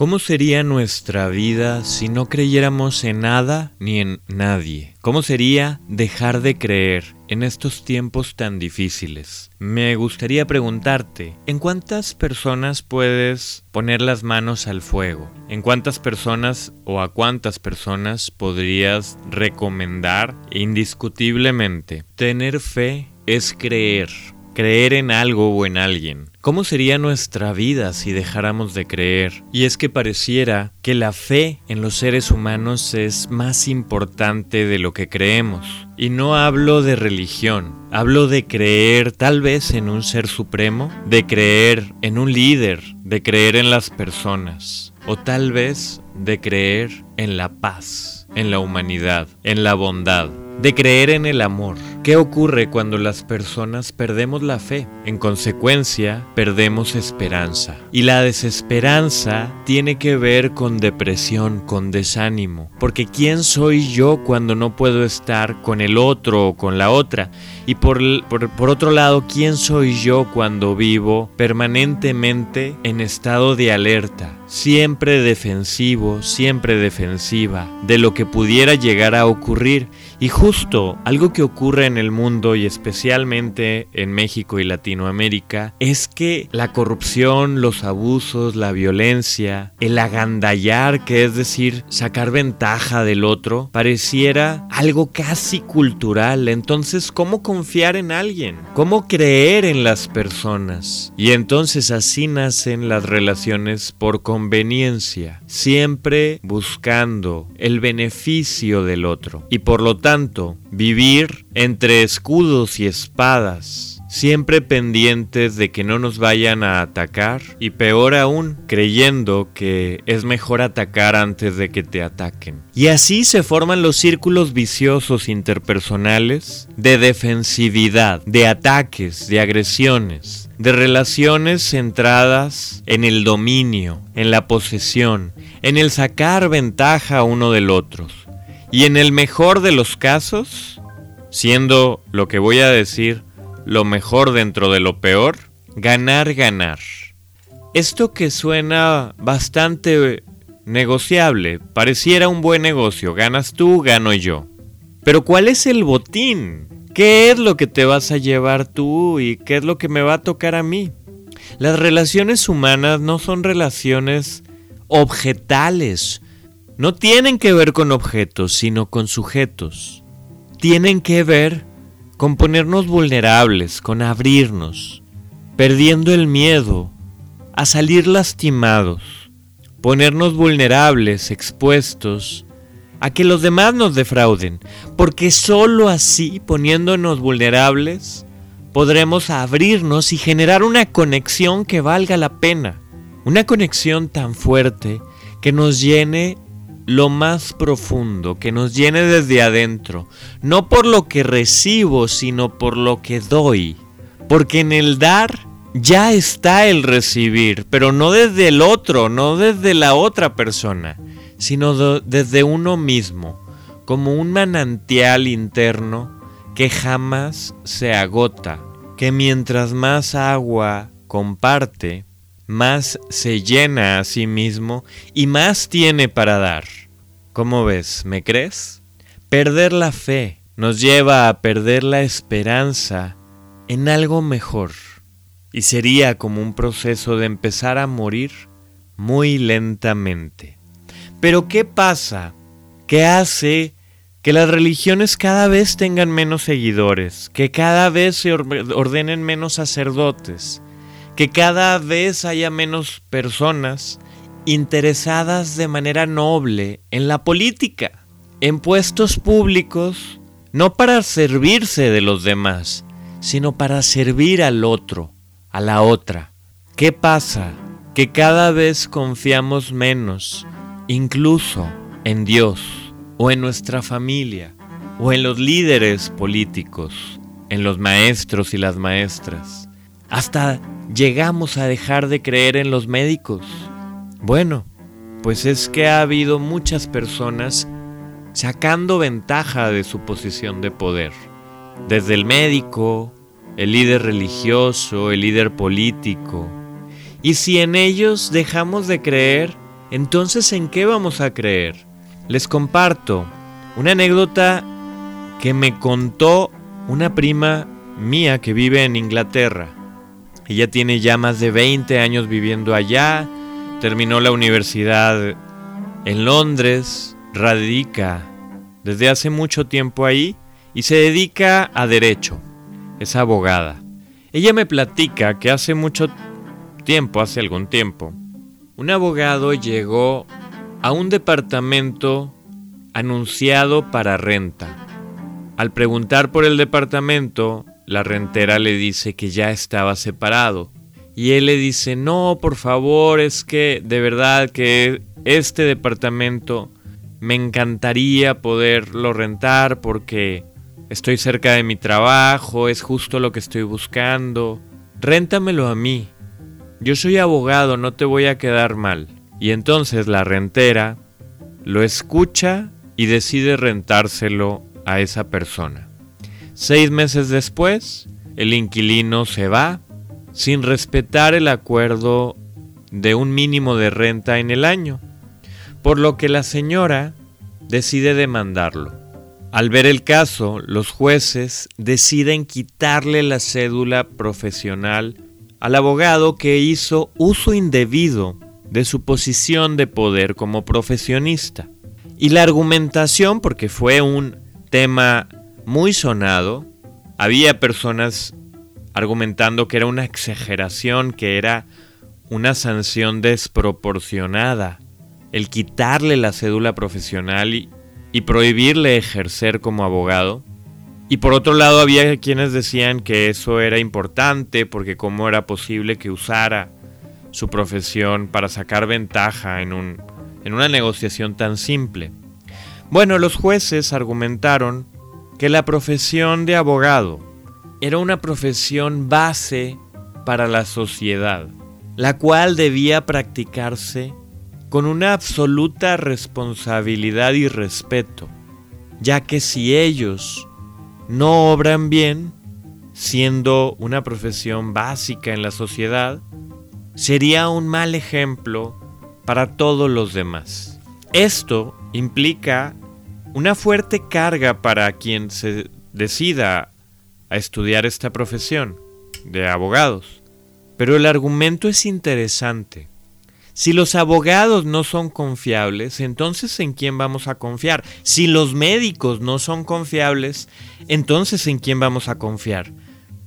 ¿Cómo sería nuestra vida si no creyéramos en nada ni en nadie? ¿Cómo sería dejar de creer en estos tiempos tan difíciles? Me gustaría preguntarte, ¿en cuántas personas puedes poner las manos al fuego? ¿En cuántas personas o a cuántas personas podrías recomendar indiscutiblemente? Tener fe es creer creer en algo o en alguien. ¿Cómo sería nuestra vida si dejáramos de creer? Y es que pareciera que la fe en los seres humanos es más importante de lo que creemos. Y no hablo de religión, hablo de creer tal vez en un ser supremo, de creer en un líder, de creer en las personas, o tal vez de creer en la paz, en la humanidad, en la bondad de creer en el amor. ¿Qué ocurre cuando las personas perdemos la fe? En consecuencia, perdemos esperanza. Y la desesperanza tiene que ver con depresión, con desánimo. Porque ¿quién soy yo cuando no puedo estar con el otro o con la otra? Y por, por, otro lado, ¿quién soy yo cuando vivo permanentemente en estado de alerta? Siempre defensivo, siempre defensiva de lo que pudiera llegar a ocurrir. Y justo algo que ocurre en el mundo y especialmente en México y Latinoamérica es que la corrupción, los abusos, la violencia, el agandallar, que es decir, sacar ventaja del otro, pareciera algo casi cultural. Entonces, ¿cómo confiar en alguien? ¿Cómo creer en las personas? Y entonces así nacen las relaciones por conveniencia, siempre buscando el beneficio del otro. Y por lo vivir entre escudos y espadas siempre pendientes de que no nos vayan a atacar y peor aún, creyendo que es mejor atacar antes de que te ataquen. Y así se forman los círculos viciosos interpersonales de defensividad, de ataques, de agresiones, de relaciones centradas en el dominio, en la posesión, en el sacar ventaja uno del otro. Y en el mejor de los casos, siendo lo que voy a decir lo mejor dentro de lo peor, ganar, ganar. Esto que suena bastante negociable, pareciera un buen negocio, ganas tú, gano yo. Pero ¿cuál es el botín? ¿Qué es lo que te vas a llevar tú y qué es lo que me va a tocar a mí? Las relaciones humanas no son relaciones objetales, no tienen que ver con objetos, sino con sujetos. Tienen que ver con ponernos vulnerables, con abrirnos, perdiendo el miedo a salir lastimados, ponernos vulnerables, expuestos a que los demás nos defrauden, porque sólo así, poniéndonos vulnerables, podremos abrirnos y generar una conexión que valga la pena, una conexión tan fuerte que nos llene lo más profundo, que nos llene desde adentro, no por lo que recibo, sino por lo que doy. Porque en el dar ya está el recibir, pero no desde el otro, no desde la otra persona, sino desde uno mismo, como un manantial interno que jamás se agota, que mientras más agua comparte, más se llena a sí mismo y más tiene para dar. ¿Cómo ves? ¿Me crees? Perder la fe nos lleva a perder la esperanza en algo mejor y sería como un proceso de empezar a morir muy lentamente. Pero ¿qué pasa? ¿Qué hace que las religiones cada vez tengan menos seguidores, que cada vez se ordenen menos sacerdotes, que cada vez haya menos personas interesadas de manera noble en la política, en puestos públicos, no para servirse de los demás, sino para servir al otro, a la otra. ¿Qué pasa? Que cada vez confiamos menos, incluso en Dios, o en nuestra familia, o en los líderes políticos, en los maestros y las maestras. Hasta llegamos a dejar de creer en los médicos bueno, pues es que ha habido muchas personas sacando ventaja de su posición de poder. Desde el médico, el líder religioso, el líder político. Y si en ellos dejamos de creer, entonces ¿en qué vamos a creer? Les comparto una anécdota que me contó una prima mía que vive en Inglaterra. Ella tiene ya más de 20 años viviendo allá, terminó la universidad en Londres, radica desde hace mucho tiempo ahí y se dedica a derecho. Es abogada. Ella me platica que hace mucho tiempo, hace algún tiempo, un abogado llegó a un departamento anunciado para renta. Al preguntar por el departamento, la rentera le dice que ya estaba separado. Y él le dice, no, por favor, es que de verdad que este departamento me encantaría poderlo rentar porque estoy cerca de mi trabajo, es justo lo que estoy buscando. Réntamelo a mí. Yo soy abogado, no te voy a quedar mal. Y entonces la rentera lo escucha y decide rentárselo a esa persona. Seis meses después, el inquilino se va sin respetar el acuerdo de un mínimo de renta en el año por lo que la señora decide demandarlo. Al ver el caso, los jueces deciden quitarle la cédula profesional al abogado que hizo uso indebido de su posición de poder como profesionista. Y la argumentación, porque fue un tema muy sonado, había personas argumentando que era una exageración, que era una sanción desproporcionada el quitarle la cédula profesional y, prohibirle ejercer como abogado. Y por otro lado había quienes decían que eso era importante porque cómo era posible que usara su profesión para sacar ventaja en, un, en una negociación tan simple. Bueno, los jueces argumentaron que la profesión de abogado era una profesión base para la sociedad, la cual debía practicarse con una absoluta responsabilidad y respeto, ya que si ellos no obran bien, siendo una profesión básica en la sociedad, sería un mal ejemplo para todos los demás. Esto implica una fuerte carga para quien se decida a estudiar esta profesión de abogados. Pero el argumento es interesante. Si los abogados no son confiables, entonces ¿en quién vamos a confiar? Si los médicos no son confiables, entonces ¿en quién vamos a confiar?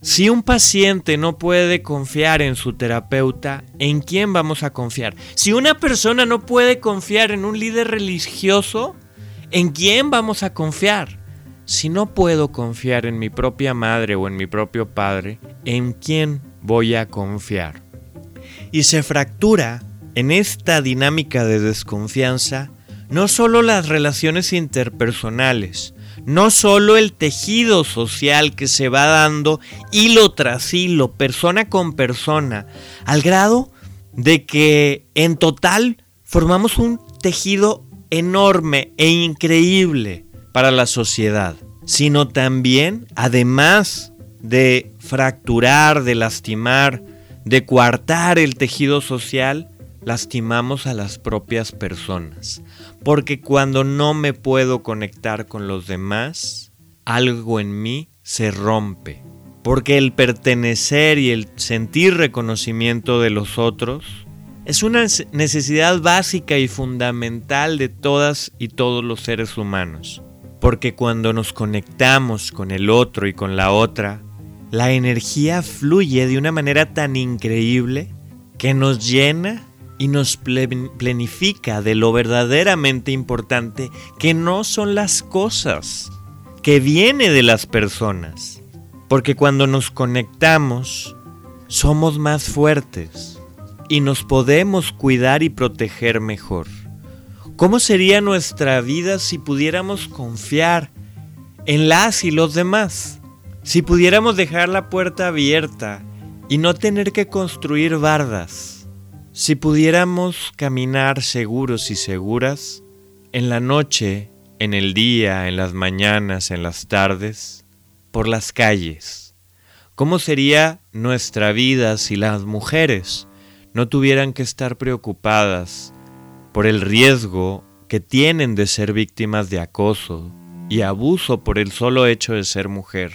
Si un paciente no puede confiar en su terapeuta, ¿en quién vamos a confiar? Si una persona no puede confiar en un líder religioso, ¿en quién vamos a confiar? Si no puedo confiar en mi propia madre o en mi propio padre, ¿en quién voy a confiar? Y se fractura en esta dinámica de desconfianza, no solo las relaciones interpersonales, no solo el tejido social que se va dando hilo tras hilo, persona con persona, al grado de que en total formamos un tejido enorme e increíble para la sociedad, sino también, además de fracturar, de lastimar, de coartar el tejido social, lastimamos a las propias personas. Porque cuando no me puedo conectar con los demás, algo en mí se rompe. Porque el pertenecer y el sentir reconocimiento de los otros es una necesidad básica y fundamental de todas y todos los seres humanos. Porque cuando nos conectamos con el otro y con la otra, la energía fluye de una manera tan increíble que nos llena y nos plenifica de lo verdaderamente importante que no son las cosas, que viene de las personas. Porque cuando nos conectamos, somos más fuertes y nos podemos cuidar y proteger mejor. ¿Cómo sería nuestra vida si pudiéramos confiar en las y los demás? Si pudiéramos dejar la puerta abierta y no tener que construir bardas si pudiéramos caminar seguros y seguras, en la noche, en el día, en las mañanas, en las tardes, por las calles, ¿cómo sería nuestra vida si las mujeres no tuvieran que estar preocupadas por el riesgo que tienen de ser víctimas de acoso y abuso por el solo hecho de ser mujer.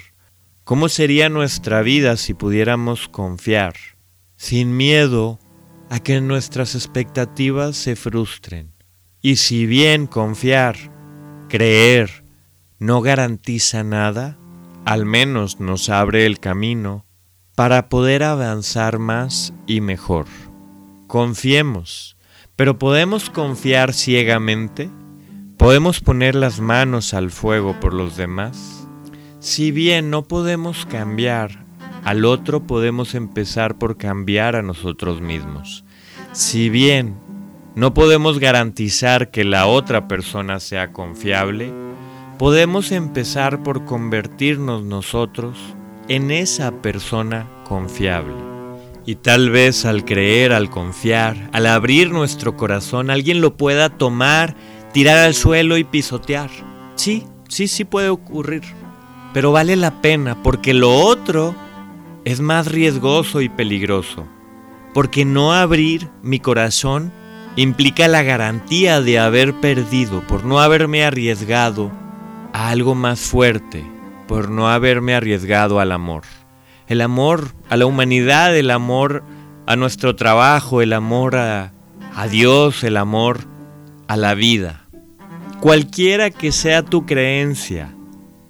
¿Cómo sería nuestra vida si pudiéramos confiar, sin miedo a que nuestras expectativas se frustren? Y si bien confiar, creer, no garantiza nada, al menos nos abre el camino para poder avanzar más y mejor. Confiemos, pero ¿podemos confiar ciegamente? ¿Podemos poner las manos al fuego por los demás? Si bien no podemos cambiar al otro, podemos empezar por cambiar a nosotros mismos. Si bien no podemos garantizar que la otra persona sea confiable, podemos empezar por convertirnos nosotros en esa persona confiable. Y tal vez al creer, al confiar, al abrir nuestro corazón, alguien lo pueda tomar, tirar al suelo y pisotear. Sí, sí, sí puede ocurrir pero vale la pena porque lo otro es más riesgoso y peligroso. Porque no abrir mi corazón implica la garantía de haber perdido por no haberme arriesgado a algo más fuerte, por no haberme arriesgado al amor. El amor a la humanidad, el amor a nuestro trabajo, el amor a, a Dios, el amor a la vida. Cualquiera que sea tu creencia,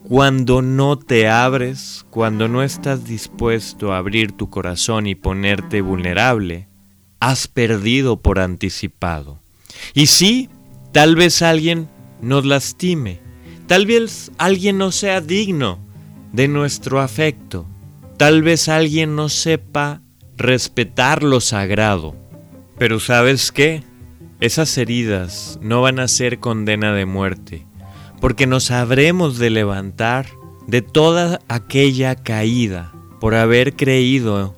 cuando no te abres, cuando no estás dispuesto a abrir tu corazón y ponerte vulnerable, has perdido por anticipado. Y sí, tal vez alguien nos lastime, tal vez alguien no sea digno de nuestro afecto, tal vez alguien no sepa respetar lo sagrado. Pero ¿sabes qué? Esas heridas no van a ser condena de muerte porque nos habremos de levantar de toda aquella caída por haber creído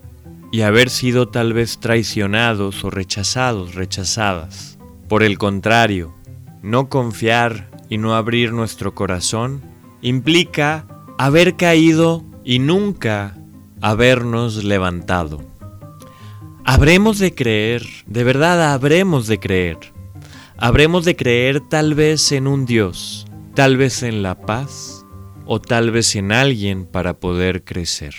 y haber sido tal vez traicionados o rechazados, rechazadas. Por el contrario, no confiar y no abrir nuestro corazón implica haber caído y nunca habernos levantado. Habremos de creer, de verdad habremos de creer. Habremos de creer tal vez en un Dios, tal vez en la paz o tal vez en alguien para poder crecer.